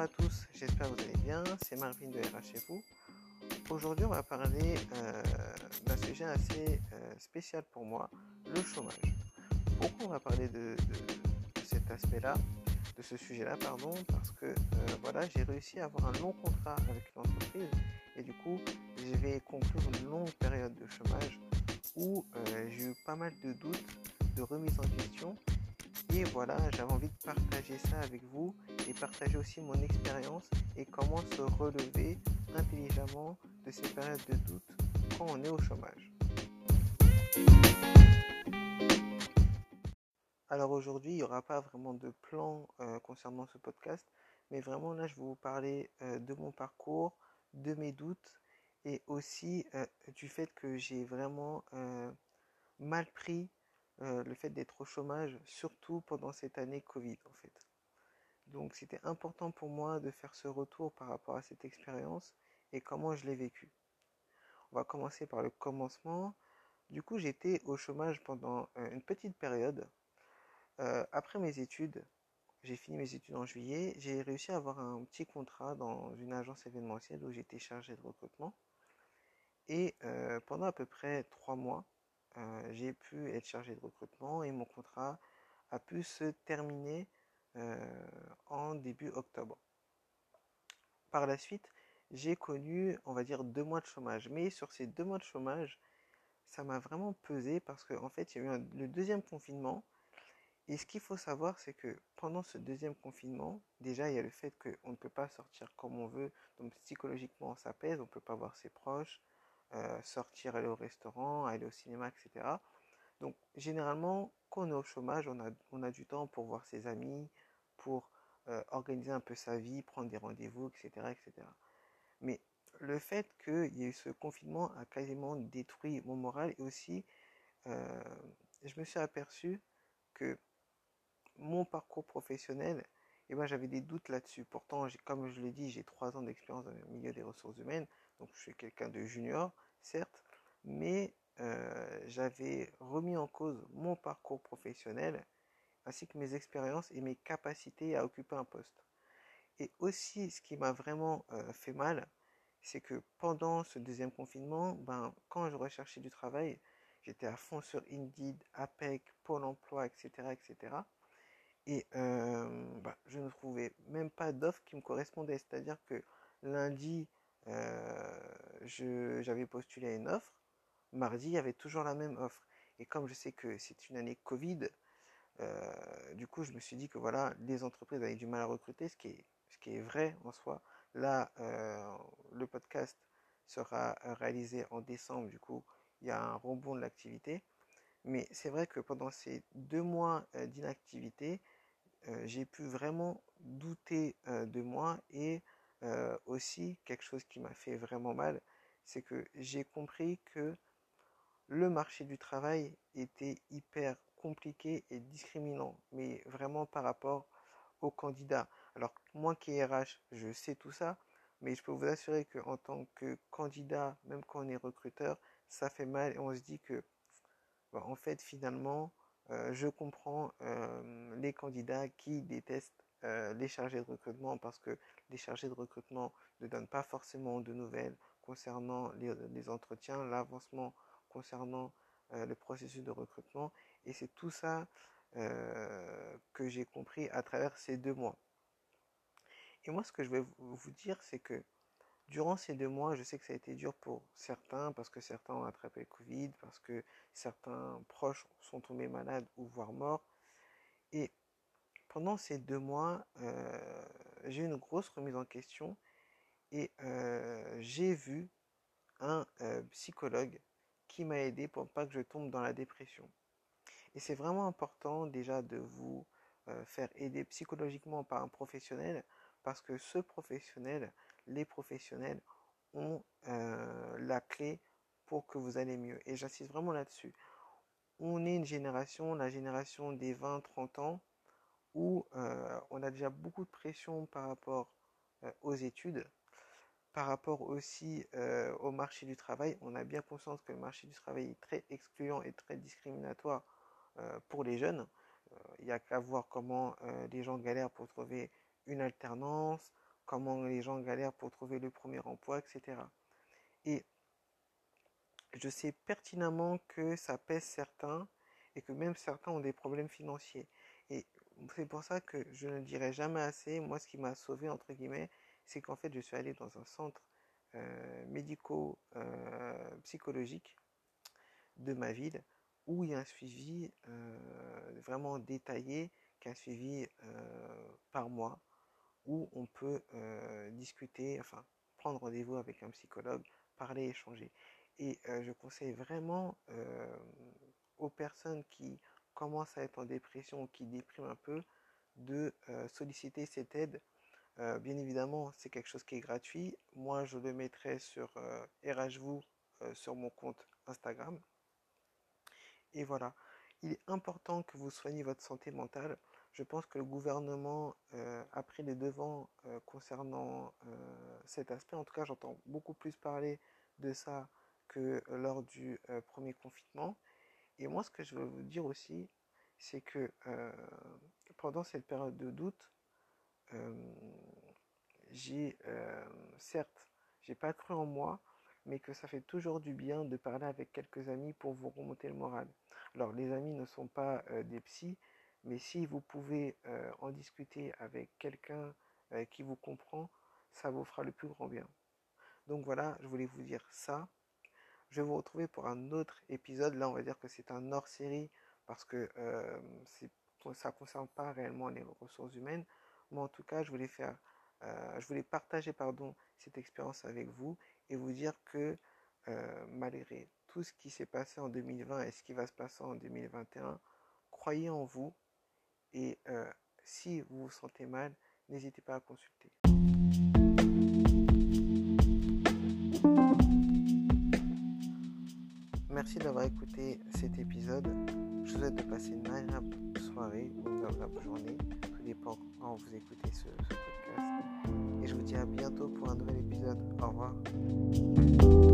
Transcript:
à tous, j'espère que vous allez bien. C'est Marvin de RHFU. Aujourd'hui, on va parler euh, d'un sujet assez euh, spécial pour moi, le chômage. Pourquoi on va parler de, cet aspect-là, de ce sujet-là, pardon Parce que euh, voilà, j'ai réussi à avoir un long contrat avec une entreprise et du coup, je vais conclure une longue période de chômage où j'ai eu pas mal de doutes, de remises en question. Et voilà, j'avais envie de partager ça avec vous et partager aussi mon expérience et comment se relever intelligemment de ces périodes de doute quand on est au chômage. Alors aujourd'hui, il n'y aura pas vraiment de plan euh, concernant ce podcast, mais vraiment là, je vais vous parler euh, de mon parcours, de mes doutes et aussi euh, du fait que j'ai vraiment mal pris euh, le fait d'être au chômage, surtout pendant cette année Covid en fait. Donc c'était important pour moi de faire ce retour par rapport à cette expérience et comment je l'ai vécu. On va commencer par le commencement. Du coup, j'étais au chômage pendant euh, une petite période. Euh, après mes études, j'ai fini mes études en juillet, j'ai réussi à avoir un petit contrat dans une agence événementielle où j'étais chargé de recrutement. Et pendant à peu près trois mois, euh, j'ai pu être chargé de recrutement et mon contrat a pu se terminer euh, en début octobre. Par la suite, j'ai connu, on va dire, deux mois de chômage. Mais sur ces deux mois de chômage, ça m'a vraiment pesé parce qu'en en fait, il y a eu le deuxième confinement. Et ce qu'il faut savoir, c'est que pendant ce deuxième confinement, déjà, il y a le fait qu'on ne peut pas sortir comme on veut. Donc psychologiquement, ça pèse. On ne peut pas voir ses proches, euh, sortir, aller au restaurant, aller au cinéma, etc. Donc généralement, quand on est au chômage, on a, on a du temps pour voir ses amis, pour euh, organiser un peu sa vie, prendre des rendez-vous, etc., etc. Mais le fait qu'il y ait eu ce confinement a quasiment détruit mon moral et aussi, euh, je me suis aperçu que mon parcours professionnel, et ben, j'avais des doutes là-dessus. Pourtant, comme je l'ai dit, j'ai trois ans d'expérience dans le milieu des ressources humaines, donc je suis quelqu'un de junior, certes, mais euh, j'avais remis en cause mon parcours professionnel, ainsi que mes expériences et mes capacités à occuper un poste. Et aussi, ce qui m'a vraiment euh, fait mal, c'est que pendant ce deuxième confinement, ben, quand je recherchais du travail, j'étais à fond sur Indeed, APEC, Pôle emploi, etc., etc. Et euh, bah, je ne trouvais même pas d'offre qui me correspondait. C'est-à-dire que lundi, euh, j'avais postulé à une offre. Mardi, il y avait toujours la même offre. Et comme je sais que c'est une année Covid, euh, du coup, je me suis dit que voilà, les entreprises avaient du mal à recruter, ce qui est, ce qui est vrai en soi. Là, euh, le podcast sera réalisé en décembre, du coup, il y a un rebond de l'activité. Mais c'est vrai que pendant ces deux mois euh, d'inactivité, j'ai pu vraiment douter de moi et euh, aussi quelque chose qui m'a fait vraiment mal, c'est que j'ai compris que le marché du travail était hyper compliqué et discriminant, mais vraiment par rapport aux candidats. Alors moi qui est RH, je sais tout ça, mais je peux vous assurer qu'en tant que candidat, même quand on est recruteur, ça fait mal et on se dit que bah, en fait, finalement, euh, je comprends euh, les candidats qui détestent euh, les chargés de recrutement parce que les chargés de recrutement ne donnent pas forcément de nouvelles concernant les, les entretiens, l'avancement concernant euh, le processus de recrutement. Et c'est tout ça euh, que j'ai compris à travers ces deux mois. Et moi, ce que je vais vous vous dire, c'est que Durant ces deux mois, je sais que ça a été dur pour certains parce que certains ont attrapé le Covid, parce que certains proches sont tombés malades ou voire morts. Et pendant ces deux mois, euh, j'ai eu une grosse remise en question et euh, j'ai vu un euh, psychologue qui m'a aidé pour pas que je tombe dans la dépression. Et c'est vraiment important déjà de vous faire aider psychologiquement par un professionnel parce que ce professionnel, les professionnels ont la clé pour que vous allez mieux. Et j'insiste vraiment là-dessus. On est une génération, la génération des 20-30 ans, où on a déjà beaucoup de pression par rapport aux études, par rapport aussi au marché du travail. On a bien conscience que le marché du travail est très excluant et très discriminatoire pour les jeunes. Il n'y a qu'à voir comment les gens galèrent pour trouver une alternance, comment les gens galèrent pour trouver le premier emploi, etc. Et je sais pertinemment que ça pèse certains et que même certains ont des problèmes financiers. C'est pour ça que je ne dirai jamais assez. Moi, ce qui m'a sauvé, entre guillemets, c'est qu'en fait, je suis allé dans un centre euh, médico-psychologique euh, de ma ville où il y a un suivi euh, vraiment détaillé, qu'un suivi par mois, où on peut discuter, enfin, prendre rendez-vous avec un psychologue, parler, échanger. Et je conseille vraiment aux personnes qui commencent à être en dépression ou qui dépriment un peu de solliciter cette aide euh, bien évidemment, c'est quelque chose qui est gratuit. Moi, je le mettrai sur euh, euh, sur mon compte Instagram. Et voilà, il est important que vous soignez votre santé mentale. Je pense que le gouvernement a pris les devants concernant cet aspect. En tout cas, j'entends beaucoup plus parler de ça que lors du premier confinement. Et moi, ce que je veux vous dire aussi, c'est que pendant cette période de doute, j'ai euh, certes, j'ai pas cru en moi, mais que ça fait toujours du bien de parler avec quelques amis pour vous remonter le moral. Alors les amis ne sont pas euh, des psys, mais si vous pouvez euh, en discuter avec quelqu'un qui vous comprend, ça vous fera le plus grand bien. Donc voilà, je voulais vous dire ça. Je vais vous retrouver pour un autre épisode. Là, on va dire que c'est un hors-série parce que ça ne concerne pas réellement les ressources humaines. Moi, en tout cas, je voulais faire, euh, je voulais partager, pardon, cette expérience avec vous et vous dire que euh, malgré tout ce qui s'est passé en 2020 et ce qui va se passer en 2021, croyez en vous et euh, si vous vous sentez mal, n'hésitez pas à consulter. Merci d'avoir écouté cet épisode. Je vous souhaite de passer une agréable soirée ou une agréable journée dépend quand vous écoutez ce, ce podcast. Et je vous dis à bientôt pour un nouvel épisode. Au revoir.